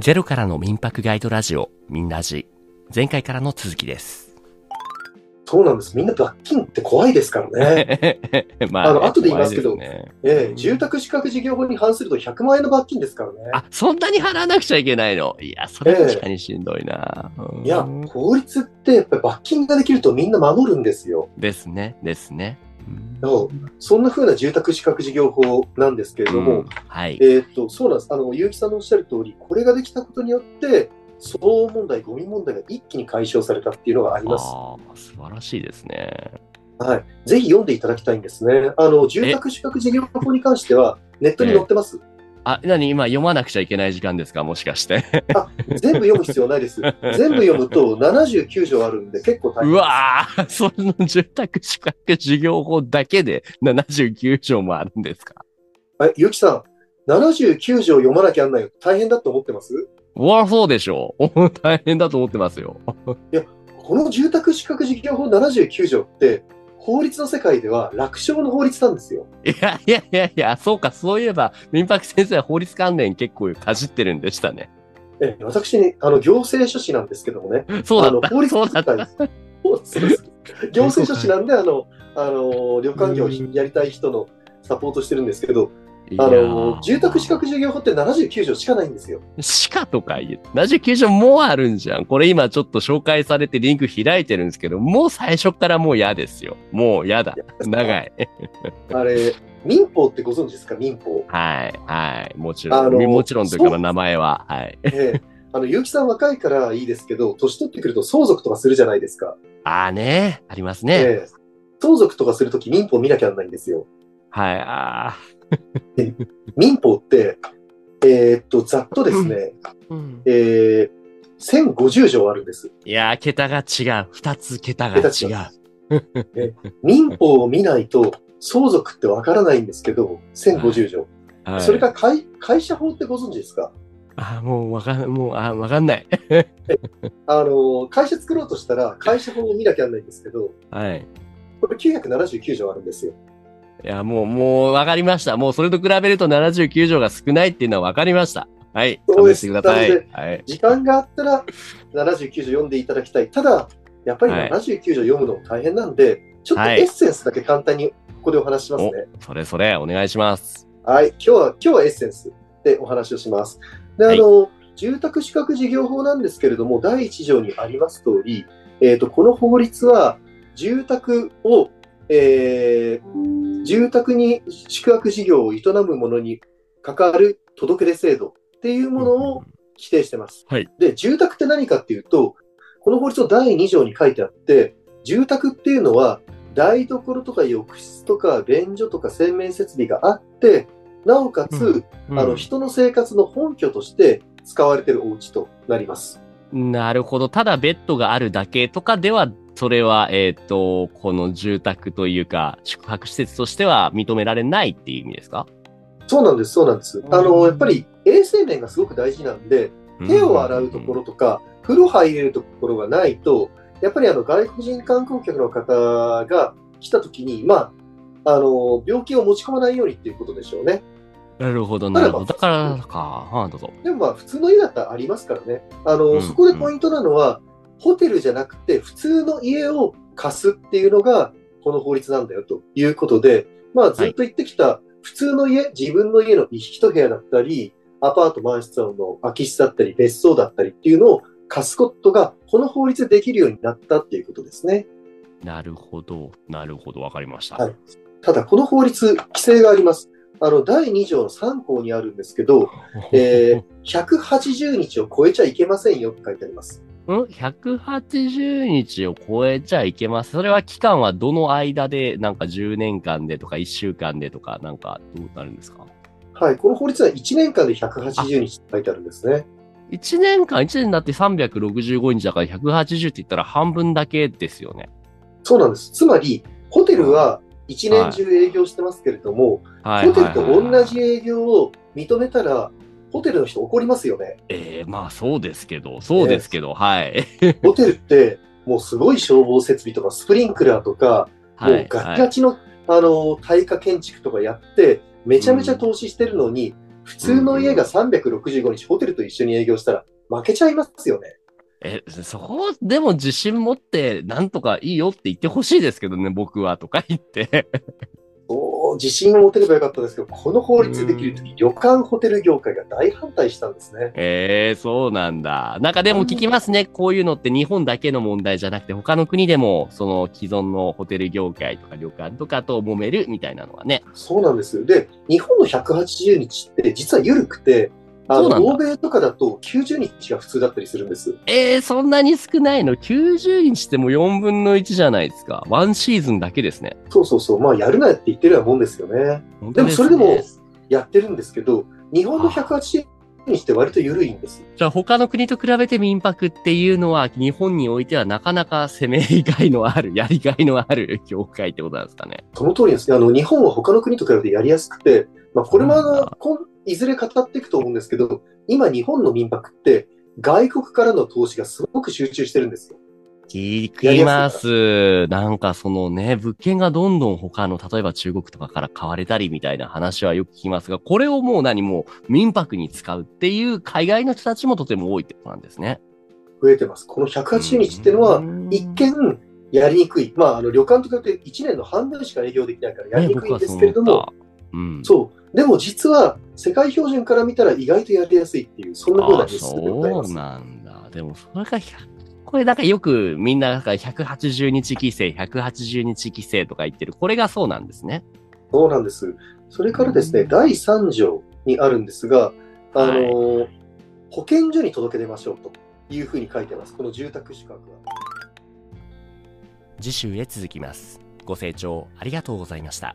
ゼロからの民泊ガイドラジオ、みんなじ。前回からの続きです。そうなんです。みんな罰金って怖いですからね。まあの後で言いますけどねええ住宅資格事業法に反すると100万円の罰金ですからね。あ、そんなに払わなくちゃいけないの？いや、それ確かにしんどいな。うんいや、法律ってやっぱり罰金ができるとみんな守るんですよ。ですね、ですね。うんそんな風な住宅資格事業法なんですけれども、うんはい。えーっと、そうなんです。あの、結城さんのおっしゃる通り、これができたことによって、騒音問題、ゴミ問題が一気に解消されたっていうのがあります。ああ、素晴らしいですね。はい。ぜひ読んでいただきたいんですね。あの、住宅資格事業法に関しては、ネットに載ってます？あ、なに今読まなくちゃいけない時間ですか？もしかして。あ、全部読む必要ないです。全部読むと79条あるんで結構大変う。わーその住宅資格事業法だけで79条もあるんですか？え、ゆきさん、79条読まなきゃなんないよ。大変だと思ってます？うわ、そうでしょう。大変だと思ってますよ。この住宅資格事業法79条って、法律の世界では楽勝の法律なんですよ。いやいやいやいや、そうか、そういえば、民泊先生は法律関連結構かじってるんでしたね。え、私ね、あの、行政書士なんですけどもね。そうだった。法律そうだった。行政書士なんで、あの、あの、旅館業をやりたい人のサポートしてるんですけど、あの、住宅資格事業法って79条しかないんですよ。しかとか言う。79条もうあるんじゃん。これ今ちょっと紹介されてリンク開いてるんですけど、もう最初からもう嫌ですよ。もう嫌だ。長い。あれ、民法ってご存知ですか？民法。はい、はい。もちろん。あのもちろんというか、名前は。はい。ええあの、結城さん若いからいいですけど、年取ってくると相続とかするじゃないですか。ああね。ありますね。ええ相続とかするとき民法見なきゃならないんですよ。はい。あ民法って、えーっと、ざっとですね、あ。うんえー、1050条あるんです。いやー、桁が違う。二つ桁が違う。民法を見ないと相続ってわからないんですけど、1050条。はいそれから会会社法ってご存知ですか？あーもうわかん、もう、あーわかんない。あの、会社作ろうとしたら会社法を見なきゃならないんですけど、はい。これ979条あるんですよ。いや、もう、もう、わかりました。もう、それと比べると79条が少ないっていうのはわかりました。はい。そうです勘弁してくださいなので。はい。時間があったら79条読んでいただきたい。ただ、やっぱりはい79条読むのも大変なんで、ちょっとはいエッセンスだけ簡単にここでお話ししますね。それそれ、お願いします。はい、今日は、今日はエッセンスでお話をします。で、あの、住宅資格事業法なんですけれども、第1条にあります通り、えっ、と、この法律は、住宅を、えー住宅に宿泊事業を営む者に関わる届け出制度っていうものを規定してます。はいで、住宅って何かっていうと、この法律の第2条に書いてあって、住宅っていうのは、台所とか浴室とか便所とか洗面設備があって、なおかつ、うんあの、人の生活の本拠として使われているお家となります。なるほど。ただベッドがあるだけとかでは、それは、えっ、と、この住宅というか、宿泊施設としては認められないっていう意味ですか？そうなんです、そうなんです。あの、やっぱり衛生面がすごく大事なんで、手を洗うところとか、風呂入れるところがないと、やっぱりあの外国人観光客の方が来た時に、まあ、あの、病気を持ち込まないようにっていうことでしょうね。なるほど、なるほど。だからか、はあ、どうぞ。でもまあ、普通の家だったらありますからね。あの、うんそこでポイントなのは、ホテルじゃなくて、普通の家を貸すっていうのが、この法律なんだよということで、まあ、ずっと言ってきた、普通の家、自分の家の一部屋だったり、アパート、マンションの空き室だったり、別荘だったりっていうのを貸すことが、この法律でできるようになったっていうことですね。なるほど、なるほど、わかりました。はいただ、この法律、規制があります。あの、第2条の3項にあるんですけど、えー、180日を超えちゃいけませんよって書いてあります。ん ?180 日を超えちゃいけます？それは期間はどの間で、なんか10年間でとか1週間でとか、なんかどうなるんですか？はい、この法律は1年間で180日って書いてあるんですね。?1 年間、1年だって365日だから180って言ったら半分だけですよね。そうなんです。つまり、ホテルは1年中営業してますけれども、はい。ホテルと同じ営業を認めたら、ホテルの人怒りますよね。ええまあそうですけど、そうですけど、はい。ホテルって、もうすごい消防設備とかスプリンクラーとか、もはい。うガチガチの、あの、耐火建築とかやって、めちゃめちゃ投資してるのに、普通の家が365日ホテルと一緒に営業したら負けちゃいますよね。え、そこでも自信持って、なんとかいいよって言ってほしいですけどね、僕は、とか言って。そう、自信を持てればよかったですけど、この法律できるとき、旅館ホテル業界が大反対したんですね。ええそうなんだ。なんかでも聞きますね。こういうのって日本だけの問題じゃなくて、他の国でも、その既存のホテル業界とか旅館とかと揉めるみたいなのはね。そうなんですよ。で、日本の180日って実は緩くて、あそうなんだの、欧米とかだと90日が普通だったりするんです。ええそんなに少ないの ?90 日ってもう4分の1じゃないですか。ワンシーズンだけですね。そうそうそう。まあ、やるなよって言ってるようなもんですよね。でもそれでもやってるんですけど、日本の180日って割と緩いんです。じゃあ他の国と比べて民泊っていうのは日本においてはなかなか攻めがいのある、やりがいのある業界ってことなんですかね。その通りですね。あの、日本は他の国と比べてやりやすくて、まあ、これもあのいずれ語っていくと思うんですけど、今日本の民泊って外国からの投資がすごく集中してるんですよ。聞きます。なんかそのね、物件がどんどん他の、例えば中国とかから買われたりみたいな話はよく聞きますが、これをもう何も民泊に使うっていう海外の人たちもとても多いってことなんですね。増えてます。この180日っていうのは、一見やりにくい。まあ、あの、旅館とかって1年の半分しか営業できないからやりにくいんですけれども、うん。そう。でも実は、世界標準から見たら意外とやりやすいっていう、そんな風なあ実質でございます。そうなんだ。でも、それが100、これなんかよくみんななんか180日規制、180日規制とか言ってる。これがそうなんですね。そうなんです。それからですね、うん第3条にあるんですが、あのーは保健所に届け出ましょうというふうに書いてます。この住宅宿泊は。次週へ続きます。ご清聴ありがとうございました。